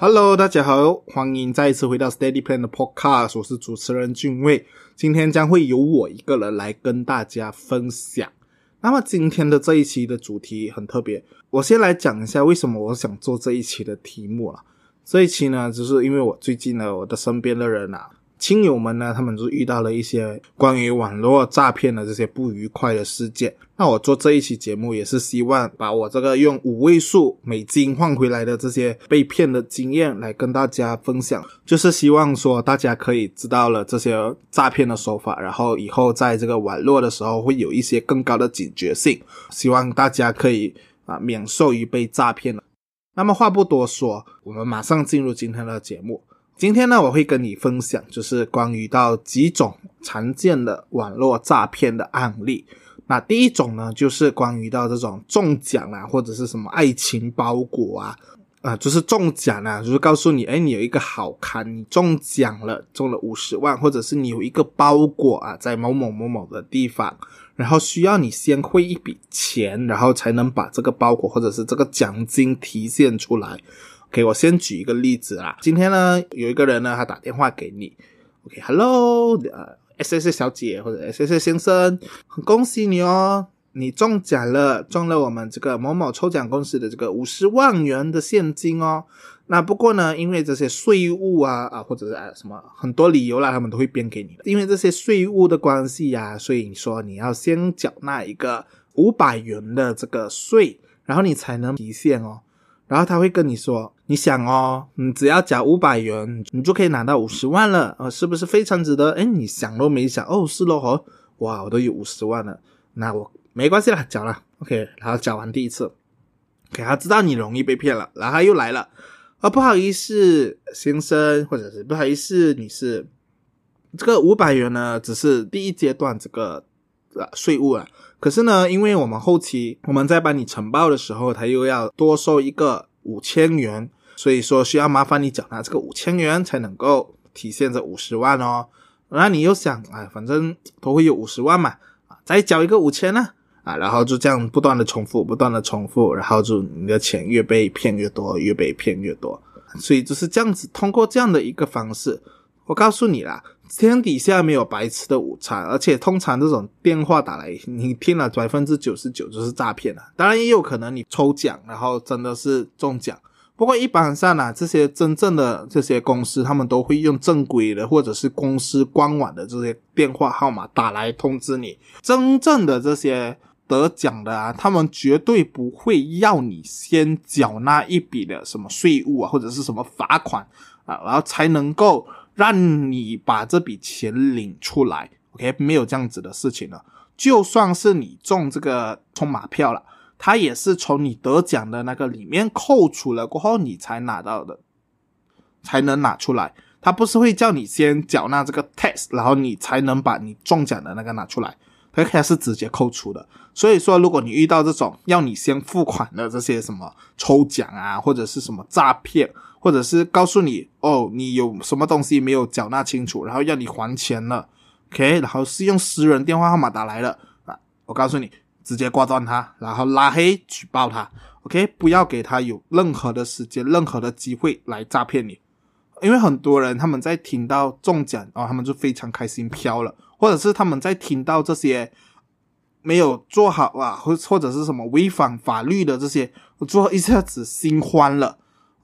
Hello，大家好，欢迎再一次回到 Steady Plan 的 Podcast，我是主持人俊卫。今天将会由我一个人来跟大家分享。那么今天的这一期的主题很特别，我先来讲一下为什么我想做这一期的题目了。这一期呢，就是因为我最近呢，我的身边的人啊。亲友们呢，他们就遇到了一些关于网络诈骗的这些不愉快的事件。那我做这一期节目也是希望把我这个用五位数美金换回来的这些被骗的经验来跟大家分享，就是希望说大家可以知道了这些诈骗的手法，然后以后在这个网络的时候会有一些更高的警觉性。希望大家可以啊免受于被诈骗了。那么话不多说，我们马上进入今天的节目。今天呢，我会跟你分享，就是关于到几种常见的网络诈骗的案例。那第一种呢，就是关于到这种中奖啊，或者是什么爱情包裹啊，啊，就是中奖啊，就是告诉你，哎，你有一个好看，你中奖了，中了五十万，或者是你有一个包裹啊，在某某某某的地方，然后需要你先汇一笔钱，然后才能把这个包裹或者是这个奖金提现出来。OK，我先举一个例子啦。今天呢，有一个人呢，他打电话给你。OK，Hello，呃，S S 小姐或者 S S 先生，很恭喜你哦，你中奖了，中了我们这个某某抽奖公司的这个五十万元的现金哦。那不过呢，因为这些税务啊啊，或者是啊什么很多理由啦，他们都会编给你的。因为这些税务的关系呀，所以你说你要先缴纳一个五百元的这个税，然后你才能提现哦。然后他会跟你说：“你想哦，你只要缴五百元，你就可以拿到五十万了，呃，是不是非常值得？哎，你想都没想，哦，是咯，哦，哇，我都有五十万了，那我没关系了，缴了，OK。然后缴完第一次，OK，他知道你容易被骗了，然后他又来了，啊，不好意思，先生，或者是不好意思，女士，这个五百元呢，只是第一阶段这个呃税务啊。”可是呢，因为我们后期我们在帮你承包的时候，他又要多收一个五千元，所以说需要麻烦你缴纳这个五千元才能够体现这五十万哦。那你又想，哎，反正都会有五十万嘛，啊，再缴一个五千呢，啊，然后就这样不断的重复，不断的重复，然后就你的钱越被骗越多，越被骗越多，所以就是这样子，通过这样的一个方式，我告诉你啦。天底下没有白吃的午餐，而且通常这种电话打来，你听了百分之九十九就是诈骗了。当然也有可能你抽奖，然后真的是中奖。不过一般上呢，这些真正的这些公司，他们都会用正规的或者是公司官网的这些电话号码打来通知你。真正的这些得奖的啊，他们绝对不会要你先缴纳一笔的什么税务啊，或者是什么罚款啊，然后才能够。让你把这笔钱领出来，OK，没有这样子的事情了。就算是你中这个冲马票了，他也是从你得奖的那个里面扣除了过后，你才拿到的，才能拿出来。他不是会叫你先缴纳这个 tax，然后你才能把你中奖的那个拿出来，他开是直接扣除的。所以说，如果你遇到这种要你先付款的这些什么抽奖啊，或者是什么诈骗。或者是告诉你哦，你有什么东西没有缴纳清楚，然后要你还钱了，OK，然后是用私人电话号码打来了啊，我告诉你，直接挂断他，然后拉黑举报他，OK，不要给他有任何的时间、任何的机会来诈骗你，因为很多人他们在听到中奖哦，他们就非常开心飘了，或者是他们在听到这些没有做好啊，或或者是什么违反法律的这些，我做一下子心慌了。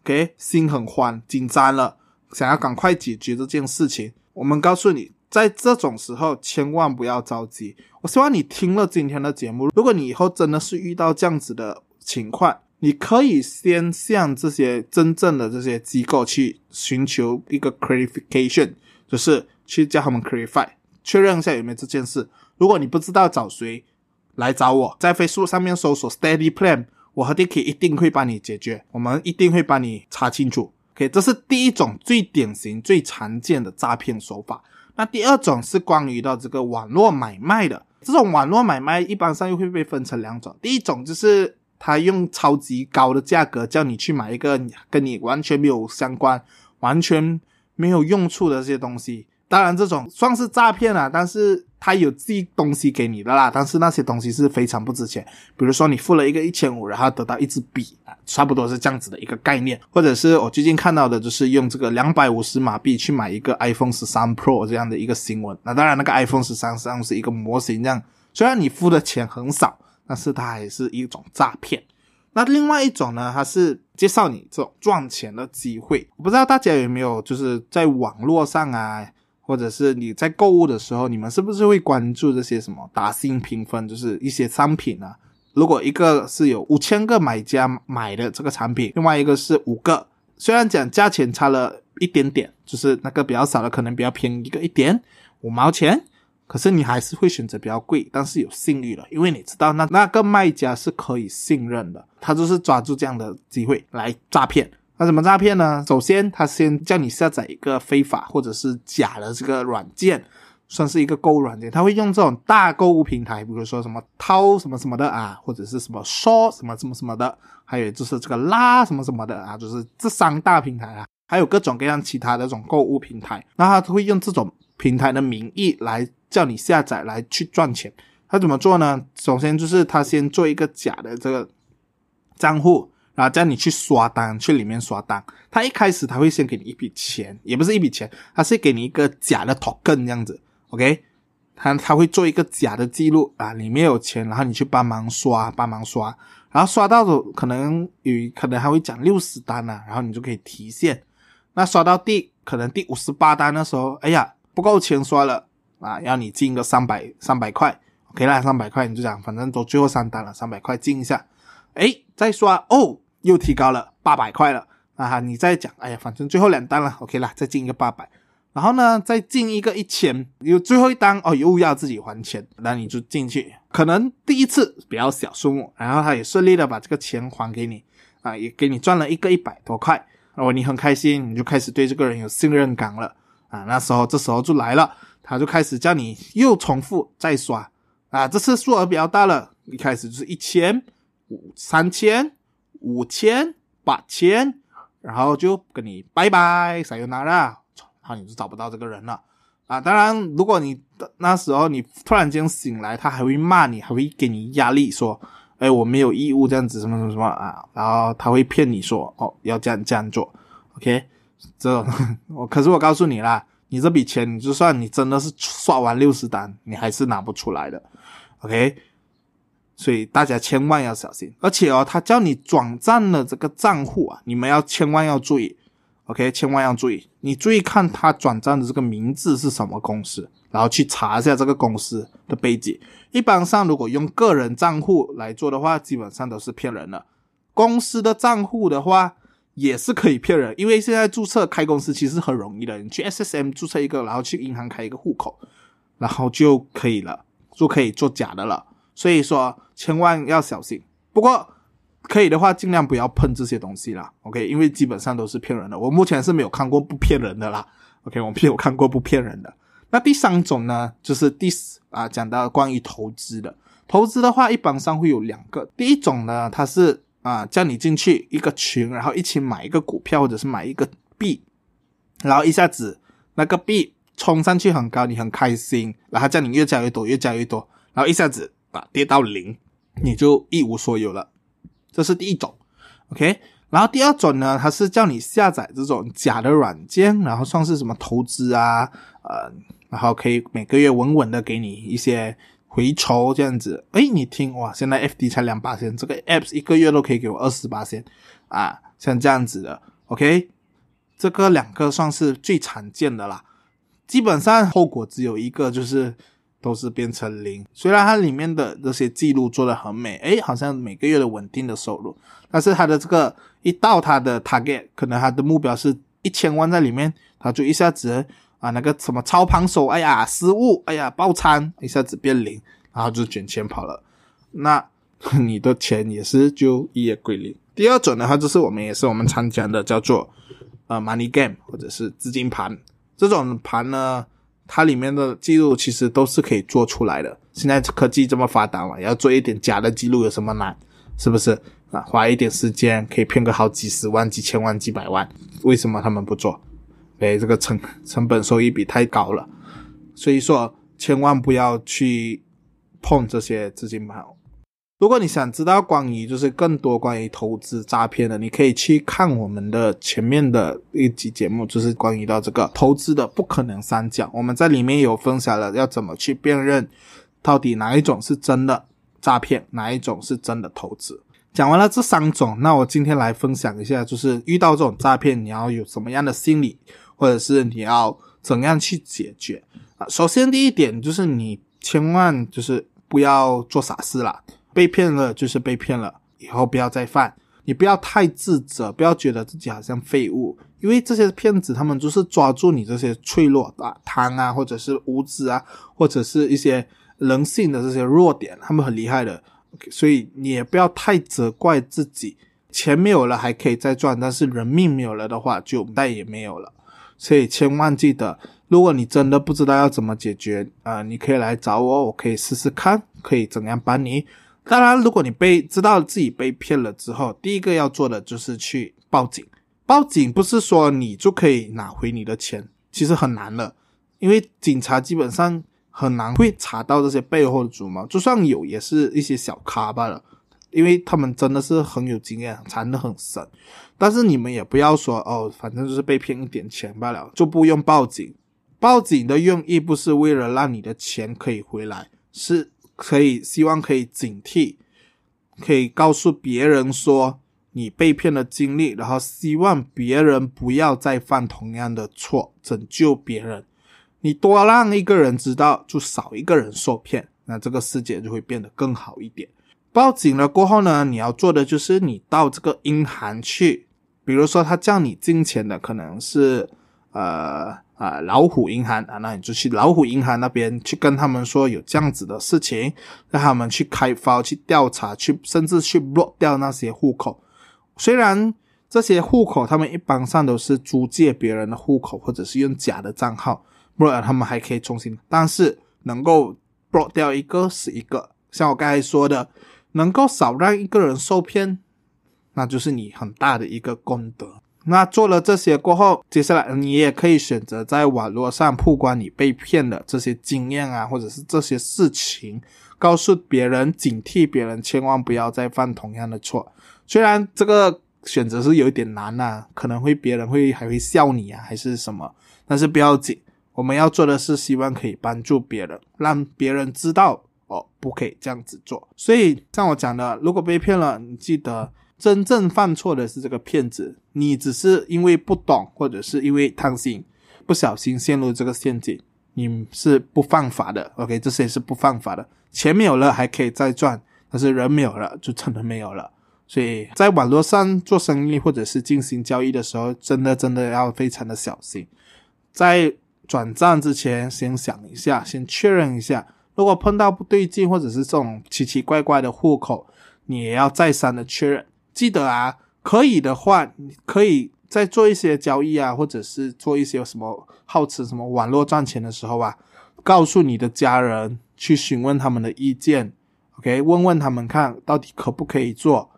OK，心很慌，紧张了，想要赶快解决这件事情。我们告诉你，在这种时候千万不要着急。我希望你听了今天的节目，如果你以后真的是遇到这样子的情况，你可以先向这些真正的这些机构去寻求一个 clarification，就是去叫他们 clarify，确认一下有没有这件事。如果你不知道找谁，来找我，在 Facebook 上面搜索 Steady Plan。我和 Dicky 一定会帮你解决，我们一定会帮你查清楚。OK，这是第一种最典型、最常见的诈骗手法。那第二种是关于到这个网络买卖的，这种网络买卖一般上又会被分成两种。第一种就是他用超级高的价格叫你去买一个跟你完全没有相关、完全没有用处的这些东西。当然，这种算是诈骗了，但是。他有寄东西给你的啦，但是那些东西是非常不值钱。比如说你付了一个一千五，然后得到一支笔啊，差不多是这样子的一个概念。或者是我最近看到的，就是用这个两百五十马币去买一个 iPhone 十三 Pro 这样的一个新闻。那当然，那个 iPhone 十三实际上是一个模型，这样虽然你付的钱很少，但是它还是一种诈骗。那另外一种呢，它是介绍你这种赚钱的机会。我不知道大家有没有就是在网络上啊。或者是你在购物的时候，你们是不是会关注这些什么打新评分？就是一些商品啊，如果一个是有五千个买家买的这个产品，另外一个是五个，虽然讲价钱差了一点点，就是那个比较少的可能比较便宜一个一点五毛钱，可是你还是会选择比较贵，但是有信誉了，因为你知道那那个卖家是可以信任的，他就是抓住这样的机会来诈骗。那怎么诈骗呢？首先，他先叫你下载一个非法或者是假的这个软件，算是一个购物软件。他会用这种大购物平台，比如说什么掏什么什么的啊，或者是什么说什么什么什么的，还有就是这个拉什么什么的啊，就是这三大平台啊，还有各种各样其他的这种购物平台。那他会用这种平台的名义来叫你下载来去赚钱。他怎么做呢？首先就是他先做一个假的这个账户。然后叫你去刷单，去里面刷单。他一开始他会先给你一笔钱，也不是一笔钱，他是给你一个假的 token 这样子，OK？他他会做一个假的记录啊，里面有钱，然后你去帮忙刷，帮忙刷，然后刷到的可能有可能还会讲六十单呢，然后你就可以提现。那刷到第可能第五十八单的时候，哎呀不够钱刷了啊，要你进个三百三百块，OK 啦，三百块你就讲，反正都最后三单了，三百块进一下，哎再刷哦。又提高了八百块了啊！你再讲，哎呀，反正最后两单了，OK 啦，再进一个八百，然后呢，再进一个一千，有最后一单哦，又要自己还钱，那你就进去，可能第一次比较小数目，然后他也顺利的把这个钱还给你啊，也给你赚了一个一百多块，哦，你很开心，你就开始对这个人有信任感了啊。那时候这时候就来了，他就开始叫你又重复再刷啊，这次数额比较大了，一开始就是一千五三千。五千、八千，然后就跟你拜拜，撒由那拉，然后你就找不到这个人了啊！当然，如果你那时候你突然间醒来，他还会骂你，还会给你压力，说：“哎，我没有义务这样子，什么什么什么啊！”然后他会骗你说：“哦，要这样这样做。”OK，这 我可是我告诉你啦，你这笔钱，你就算你真的是刷完六十单，你还是拿不出来的。OK。所以大家千万要小心，而且哦，他叫你转账的这个账户啊，你们要千万要注意，OK，千万要注意，你注意看他转账的这个名字是什么公司，然后去查一下这个公司的背景。一般上，如果用个人账户来做的话，基本上都是骗人的。公司的账户的话，也是可以骗人，因为现在注册开公司其实很容易的，你去 SSM 注册一个，然后去银行开一个户口，然后就可以了，就可以做假的了。所以说，千万要小心。不过，可以的话，尽量不要碰这些东西啦。OK，因为基本上都是骗人的。我目前是没有看过不骗人的啦。OK，我没有看过不骗人的。那第三种呢，就是第四啊，讲到关于投资的。投资的话，一般上会有两个。第一种呢，它是啊，叫你进去一个群，然后一起买一个股票或者是买一个币，然后一下子那个币冲上去很高，你很开心，然后叫你越加越多，越加越多，然后一下子。啊，跌到零，你就一无所有了。这是第一种，OK。然后第二种呢，它是叫你下载这种假的软件，然后算是什么投资啊，呃，然后可以每个月稳稳的给你一些回酬这样子。哎，你听哇，现在 FD 才两八千，这个 Apps 一个月都可以给我二十八千啊，像这样子的，OK。这个两个算是最常见的啦，基本上后果只有一个，就是。都是变成零，虽然它里面的这些记录做的很美，诶，好像每个月的稳定的收入，但是它的这个一到它的 target，可能它的目标是一千万在里面，它就一下子啊那个什么操盘手，哎呀失误，哎呀爆仓，一下子变零，然后就卷钱跑了，那 你的钱也是就一夜归零。第二种的话，就是我们也是我们常讲的叫做呃 money game 或者是资金盘，这种盘呢。它里面的记录其实都是可以做出来的。现在科技这么发达嘛，要做一点假的记录有什么难？是不是啊？花一点时间可以骗个好几十万、几千万、几百万，为什么他们不做？哎，这个成成本收益比太高了。所以说，千万不要去碰这些资金盘。如果你想知道关于就是更多关于投资诈骗的，你可以去看我们的前面的一集节目，就是关于到这个投资的不可能三角。我们在里面有分享了要怎么去辨认到底哪一种是真的诈骗，哪一种是真的投资。讲完了这三种，那我今天来分享一下，就是遇到这种诈骗，你要有什么样的心理，或者是你要怎样去解决啊？首先第一点就是你千万就是不要做傻事啦。被骗了就是被骗了，以后不要再犯。你不要太自责，不要觉得自己好像废物，因为这些骗子他们就是抓住你这些脆弱啊、贪啊，或者是无知啊，或者是一些人性的这些弱点，他们很厉害的。所以你也不要太责怪自己，钱没有了还可以再赚，但是人命没有了的话就再也没有了。所以千万记得，如果你真的不知道要怎么解决啊，你可以来找我，我可以试试看，可以怎样帮你。当然，如果你被知道自己被骗了之后，第一个要做的就是去报警。报警不是说你就可以拿回你的钱，其实很难的，因为警察基本上很难会查到这些背后的主谋，就算有，也是一些小咖罢了，因为他们真的是很有经验，藏得很深。但是你们也不要说哦，反正就是被骗一点钱罢了，就不用报警。报警的用意不是为了让你的钱可以回来，是。可以，希望可以警惕，可以告诉别人说你被骗的经历，然后希望别人不要再犯同样的错，拯救别人。你多让一个人知道，就少一个人受骗，那这个世界就会变得更好一点。报警了过后呢，你要做的就是你到这个银行去，比如说他叫你进钱的，可能是呃。啊，老虎银行啊，那你就去老虎银行那边去跟他们说有这样子的事情，让他们去开发、去调查、去甚至去 block 掉那些户口。虽然这些户口他们一般上都是租借别人的户口，或者是用假的账号，不然他们还可以重新。但是能够 block 掉一个是一个，像我刚才说的，能够少让一个人受骗，那就是你很大的一个功德。那做了这些过后，接下来你也可以选择在网络上曝光你被骗的这些经验啊，或者是这些事情，告诉别人，警惕别人，千万不要再犯同样的错。虽然这个选择是有一点难呐，可能会别人会还会笑你啊，还是什么，但是不要紧，我们要做的是希望可以帮助别人，让别人知道哦，不可以这样子做。所以像我讲的，如果被骗了，你记得。真正犯错的是这个骗子，你只是因为不懂，或者是因为贪心，不小心陷入这个陷阱，你是不犯法的。OK，这些是不犯法的，钱没有了还可以再赚，但是人没有了就真的没有了。所以在网络上做生意或者是进行交易的时候，真的真的要非常的小心，在转账之前先想一下，先确认一下，如果碰到不对劲或者是这种奇奇怪怪的户口，你也要再三的确认。记得啊，可以的话，你可以在做一些交易啊，或者是做一些什么好吃什么网络赚钱的时候啊，告诉你的家人去询问他们的意见，OK，问问他们看到底可不可以做，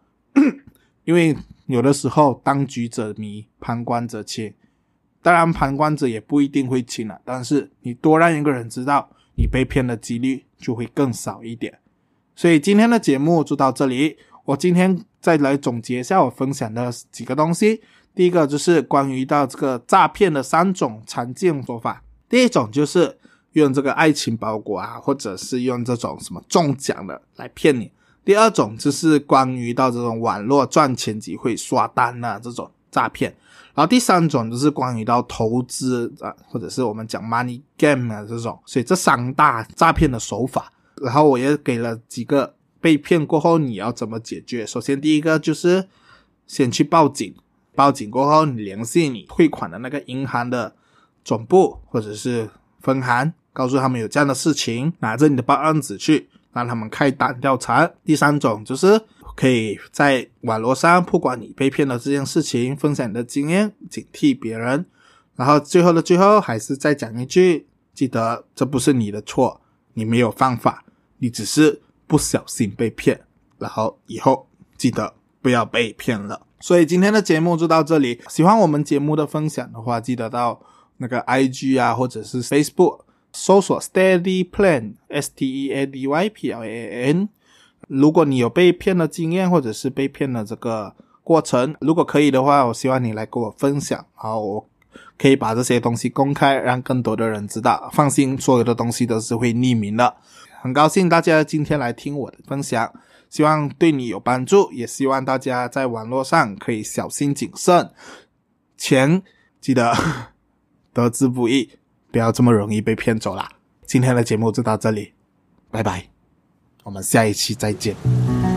因为有的时候当局者迷，旁观者清，当然旁观者也不一定会清了，但是你多让一个人知道，你被骗的几率就会更少一点。所以今天的节目就到这里。我今天再来总结一下我分享的几个东西。第一个就是关于到这个诈骗的三种常见手法。第一种就是用这个爱情包裹啊，或者是用这种什么中奖的来骗你。第二种就是关于到这种网络赚钱机会刷单啊这种诈骗。然后第三种就是关于到投资啊，或者是我们讲 money game 啊这种。所以这三大诈骗的手法，然后我也给了几个。被骗过后你要怎么解决？首先第一个就是先去报警，报警过后你联系你汇款的那个银行的总部或者是分行，告诉他们有这样的事情，拿着你的报案纸去，让他们开单调查。第三种就是可以在网络上曝光你被骗的这件事情，分享你的经验，警惕别人。然后最后的最后还是再讲一句，记得这不是你的错，你没有犯法，你只是。不小心被骗，然后以后记得不要被骗了。所以今天的节目就到这里。喜欢我们节目的分享的话，记得到那个 IG 啊，或者是 Facebook 搜索 Steady Plan S T E A D Y P L A N。如果你有被骗的经验，或者是被骗的这个过程，如果可以的话，我希望你来跟我分享，好，我可以把这些东西公开，让更多的人知道。放心，所有的东西都是会匿名的。很高兴大家今天来听我的分享，希望对你有帮助，也希望大家在网络上可以小心谨慎，钱记得 得之不易，不要这么容易被骗走啦。今天的节目就到这里，拜拜。我们下一期再见。